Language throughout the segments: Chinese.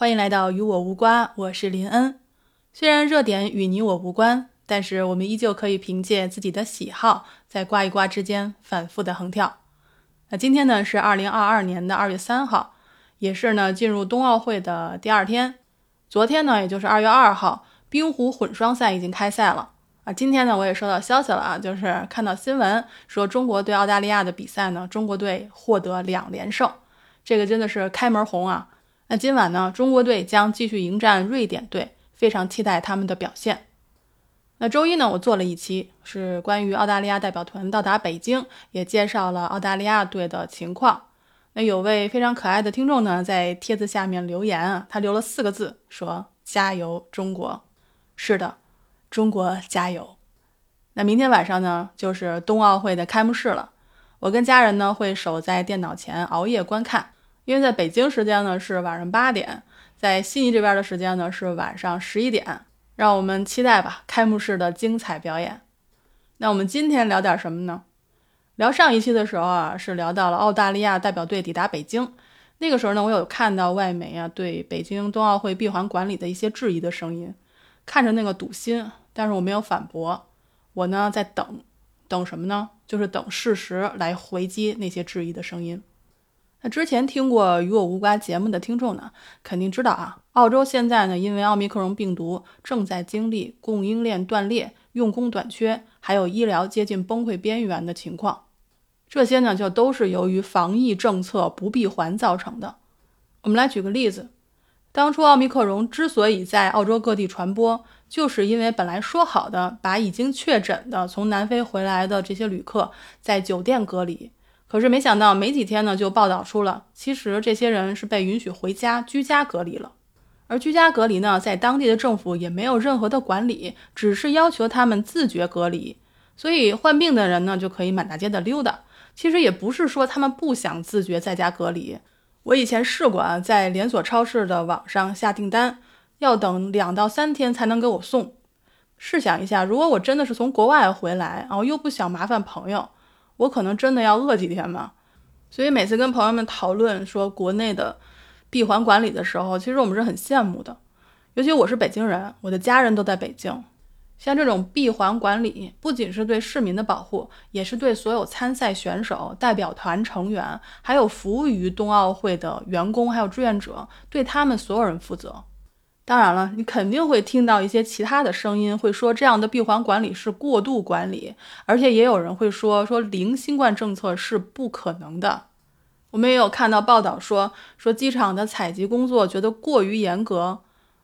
欢迎来到与我无关，我是林恩。虽然热点与你我无关，但是我们依旧可以凭借自己的喜好，在刮一刮之间反复的横跳。那今天呢是二零二二年的二月三号，也是呢进入冬奥会的第二天。昨天呢，也就是二月二号，冰壶混双赛已经开赛了啊。今天呢，我也收到消息了啊，就是看到新闻说中国对澳大利亚的比赛呢，中国队获得两连胜，这个真的是开门红啊。那今晚呢，中国队将继续迎战瑞典队，非常期待他们的表现。那周一呢，我做了一期是关于澳大利亚代表团到达北京，也介绍了澳大利亚队的情况。那有位非常可爱的听众呢，在帖子下面留言啊，他留了四个字，说“加油中国”。是的，中国加油。那明天晚上呢，就是冬奥会的开幕式了，我跟家人呢会守在电脑前熬夜观看。因为在北京时间呢是晚上八点，在悉尼这边的时间呢是晚上十一点，让我们期待吧开幕式的精彩表演。那我们今天聊点什么呢？聊上一期的时候啊，是聊到了澳大利亚代表队抵达北京，那个时候呢，我有看到外媒啊对北京冬奥会闭环管理的一些质疑的声音，看着那个堵心，但是我没有反驳，我呢在等，等什么呢？就是等事实来回击那些质疑的声音。那之前听过《与我无关》节目的听众呢，肯定知道啊，澳洲现在呢，因为奥密克戎病毒正在经历供应链断裂、用工短缺，还有医疗接近崩溃边缘的情况。这些呢，就都是由于防疫政策不闭环造成的。我们来举个例子，当初奥密克戎之所以在澳洲各地传播，就是因为本来说好的把已经确诊的从南非回来的这些旅客在酒店隔离。可是没想到，没几天呢，就报道出了，其实这些人是被允许回家居家隔离了。而居家隔离呢，在当地的政府也没有任何的管理，只是要求他们自觉隔离。所以患病的人呢，就可以满大街的溜达。其实也不是说他们不想自觉在家隔离。我以前试过啊，在连锁超市的网上下订单，要等两到三天才能给我送。试想一下，如果我真的是从国外回来，然后又不想麻烦朋友。我可能真的要饿几天吧，所以每次跟朋友们讨论说国内的闭环管理的时候，其实我们是很羡慕的。尤其我是北京人，我的家人都在北京。像这种闭环管理，不仅是对市民的保护，也是对所有参赛选手、代表团成员，还有服务于冬奥会的员工，还有志愿者，对他们所有人负责。当然了，你肯定会听到一些其他的声音，会说这样的闭环管理是过度管理，而且也有人会说说零新冠政策是不可能的。我们也有看到报道说说机场的采集工作觉得过于严格，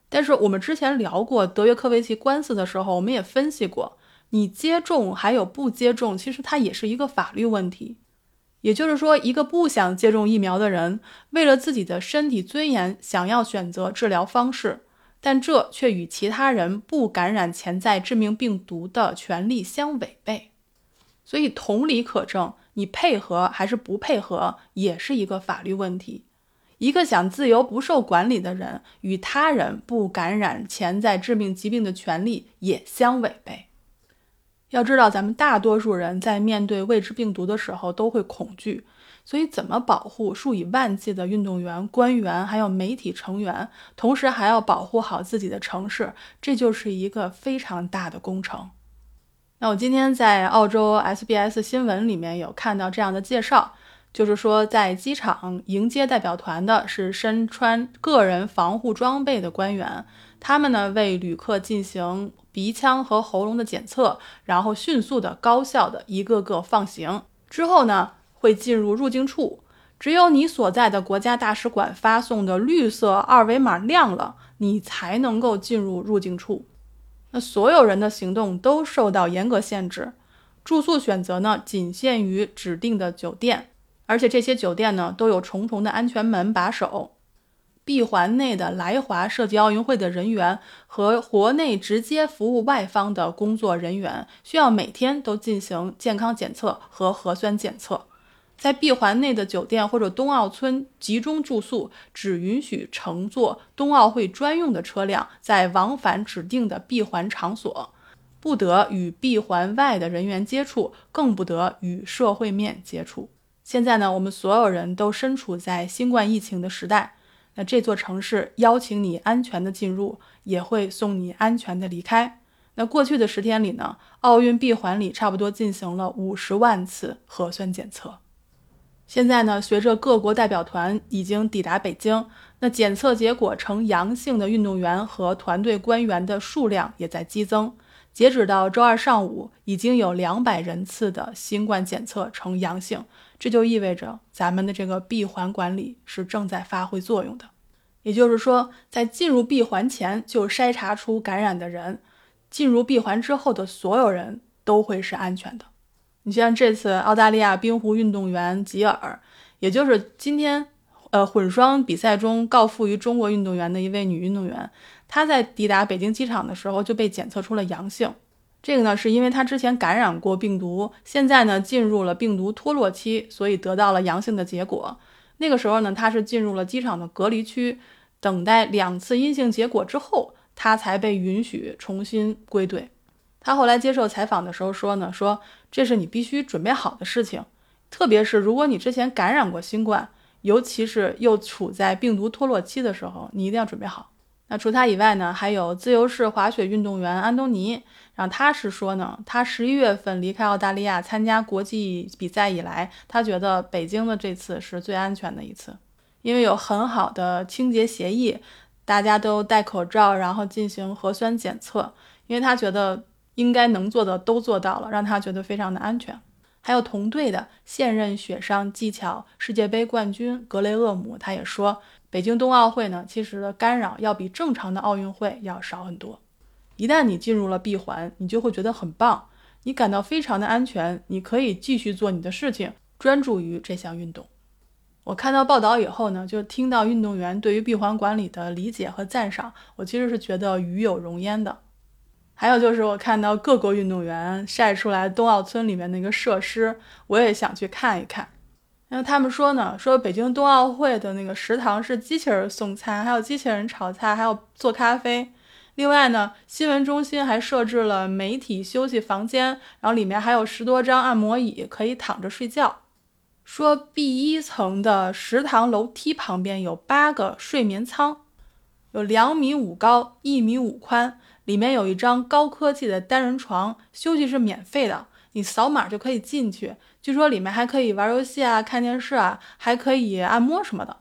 但是我们之前聊过德约科维奇官司的时候，我们也分析过，你接种还有不接种，其实它也是一个法律问题。也就是说，一个不想接种疫苗的人，为了自己的身体尊严，想要选择治疗方式。但这却与其他人不感染潜在致命病毒的权利相违背，所以同理可证，你配合还是不配合，也是一个法律问题。一个想自由不受管理的人，与他人不感染潜在致命疾病的权利也相违背。要知道，咱们大多数人在面对未知病毒的时候都会恐惧。所以，怎么保护数以万计的运动员、官员，还有媒体成员，同时还要保护好自己的城市，这就是一个非常大的工程。那我今天在澳洲 SBS 新闻里面有看到这样的介绍，就是说，在机场迎接代表团的是身穿个人防护装备的官员，他们呢为旅客进行鼻腔和喉咙的检测，然后迅速的、高效的一个个放行之后呢。会进入入境处，只有你所在的国家大使馆发送的绿色二维码亮了，你才能够进入入境处。那所有人的行动都受到严格限制，住宿选择呢仅限于指定的酒店，而且这些酒店呢都有重重的安全门把守。闭环内的来华涉及奥运会的人员和国内直接服务外方的工作人员，需要每天都进行健康检测和核酸检测。在闭环内的酒店或者冬奥村集中住宿，只允许乘坐冬奥会专用的车辆，在往返指定的闭环场所，不得与闭环外的人员接触，更不得与社会面接触。现在呢，我们所有人都身处在新冠疫情的时代，那这座城市邀请你安全的进入，也会送你安全的离开。那过去的十天里呢，奥运闭环里差不多进行了五十万次核酸检测。现在呢，随着各国代表团已经抵达北京，那检测结果呈阳性的运动员和团队官员的数量也在激增。截止到周二上午，已经有两百人次的新冠检测呈阳性，这就意味着咱们的这个闭环管理是正在发挥作用的。也就是说，在进入闭环前就筛查出感染的人，进入闭环之后的所有人都会是安全的。你像这次澳大利亚冰壶运动员吉尔，也就是今天，呃，混双比赛中告负于中国运动员的一位女运动员，她在抵达北京机场的时候就被检测出了阳性。这个呢，是因为她之前感染过病毒，现在呢进入了病毒脱落期，所以得到了阳性的结果。那个时候呢，她是进入了机场的隔离区，等待两次阴性结果之后，她才被允许重新归队。他后来接受采访的时候说呢，说这是你必须准备好的事情，特别是如果你之前感染过新冠，尤其是又处在病毒脱落期的时候，你一定要准备好。那除他以外呢，还有自由式滑雪运动员安东尼，然后他是说呢，他十一月份离开澳大利亚参加国际比赛以来，他觉得北京的这次是最安全的一次，因为有很好的清洁协议，大家都戴口罩，然后进行核酸检测，因为他觉得。应该能做的都做到了，让他觉得非常的安全。还有同队的现任雪上技巧世界杯冠军格雷厄姆，他也说，北京冬奥会呢，其实的干扰要比正常的奥运会要少很多。一旦你进入了闭环，你就会觉得很棒，你感到非常的安全，你可以继续做你的事情，专注于这项运动。我看到报道以后呢，就听到运动员对于闭环管理的理解和赞赏，我其实是觉得与有荣焉的。还有就是我看到各国运动员晒出来冬奥村里面那个设施，我也想去看一看。那他们说呢，说北京冬奥会的那个食堂是机器人送餐，还有机器人炒菜，还有做咖啡。另外呢，新闻中心还设置了媒体休息房间，然后里面还有十多张按摩椅可以躺着睡觉。说 B 一层的食堂楼梯旁边有八个睡眠舱，有两米五高，一米五宽。里面有一张高科技的单人床，休息是免费的，你扫码就可以进去。据说里面还可以玩游戏啊、看电视啊，还可以按摩什么的。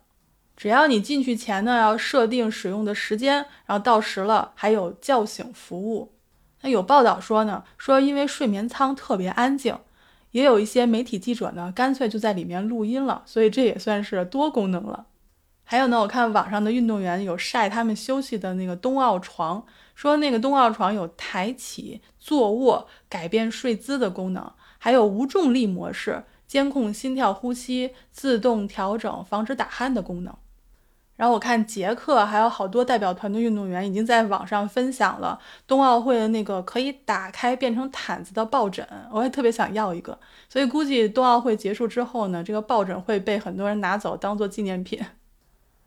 只要你进去前呢，要设定使用的时间，然后到时了还有叫醒服务。那有报道说呢，说因为睡眠舱特别安静，也有一些媒体记者呢，干脆就在里面录音了，所以这也算是多功能了。还有呢，我看网上的运动员有晒他们休息的那个冬奥床。说那个冬奥床有抬起、坐卧、改变睡姿的功能，还有无重力模式、监控心跳、呼吸、自动调整、防止打鼾的功能。然后我看捷克还有好多代表团的运动员已经在网上分享了冬奥会的那个可以打开变成毯子的抱枕，我也特别想要一个。所以估计冬奥会结束之后呢，这个抱枕会被很多人拿走当做纪念品。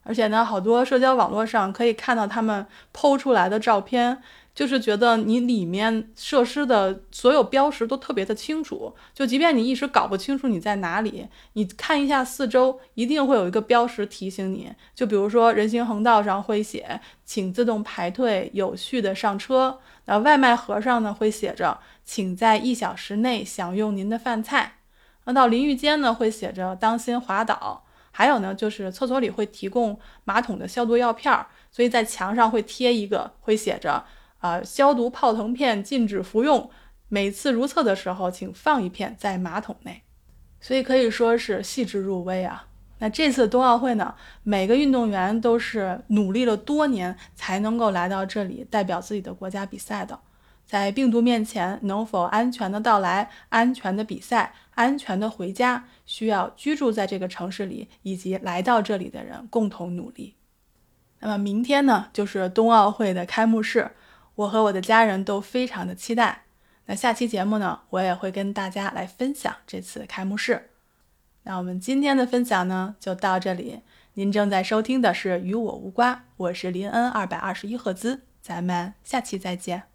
而且呢，好多社交网络上可以看到他们剖出来的照片，就是觉得你里面设施的所有标识都特别的清楚。就即便你一时搞不清楚你在哪里，你看一下四周，一定会有一个标识提醒你。就比如说人行横道上会写“请自动排队，有序的上车”。那外卖盒上呢会写着“请在一小时内享用您的饭菜”。那到淋浴间呢会写着“当心滑倒”。还有呢，就是厕所里会提供马桶的消毒药片儿，所以在墙上会贴一个，会写着啊，消毒泡腾片禁止服用，每次如厕的时候请放一片在马桶内，所以可以说是细致入微啊。那这次冬奥会呢，每个运动员都是努力了多年才能够来到这里代表自己的国家比赛的。在病毒面前，能否安全的到来、安全的比赛、安全的回家，需要居住在这个城市里以及来到这里的人共同努力。那么明天呢，就是冬奥会的开幕式，我和我的家人都非常的期待。那下期节目呢，我也会跟大家来分享这次开幕式。那我们今天的分享呢，就到这里。您正在收听的是《与我无关》，我是林恩二百二十一赫兹，咱们下期再见。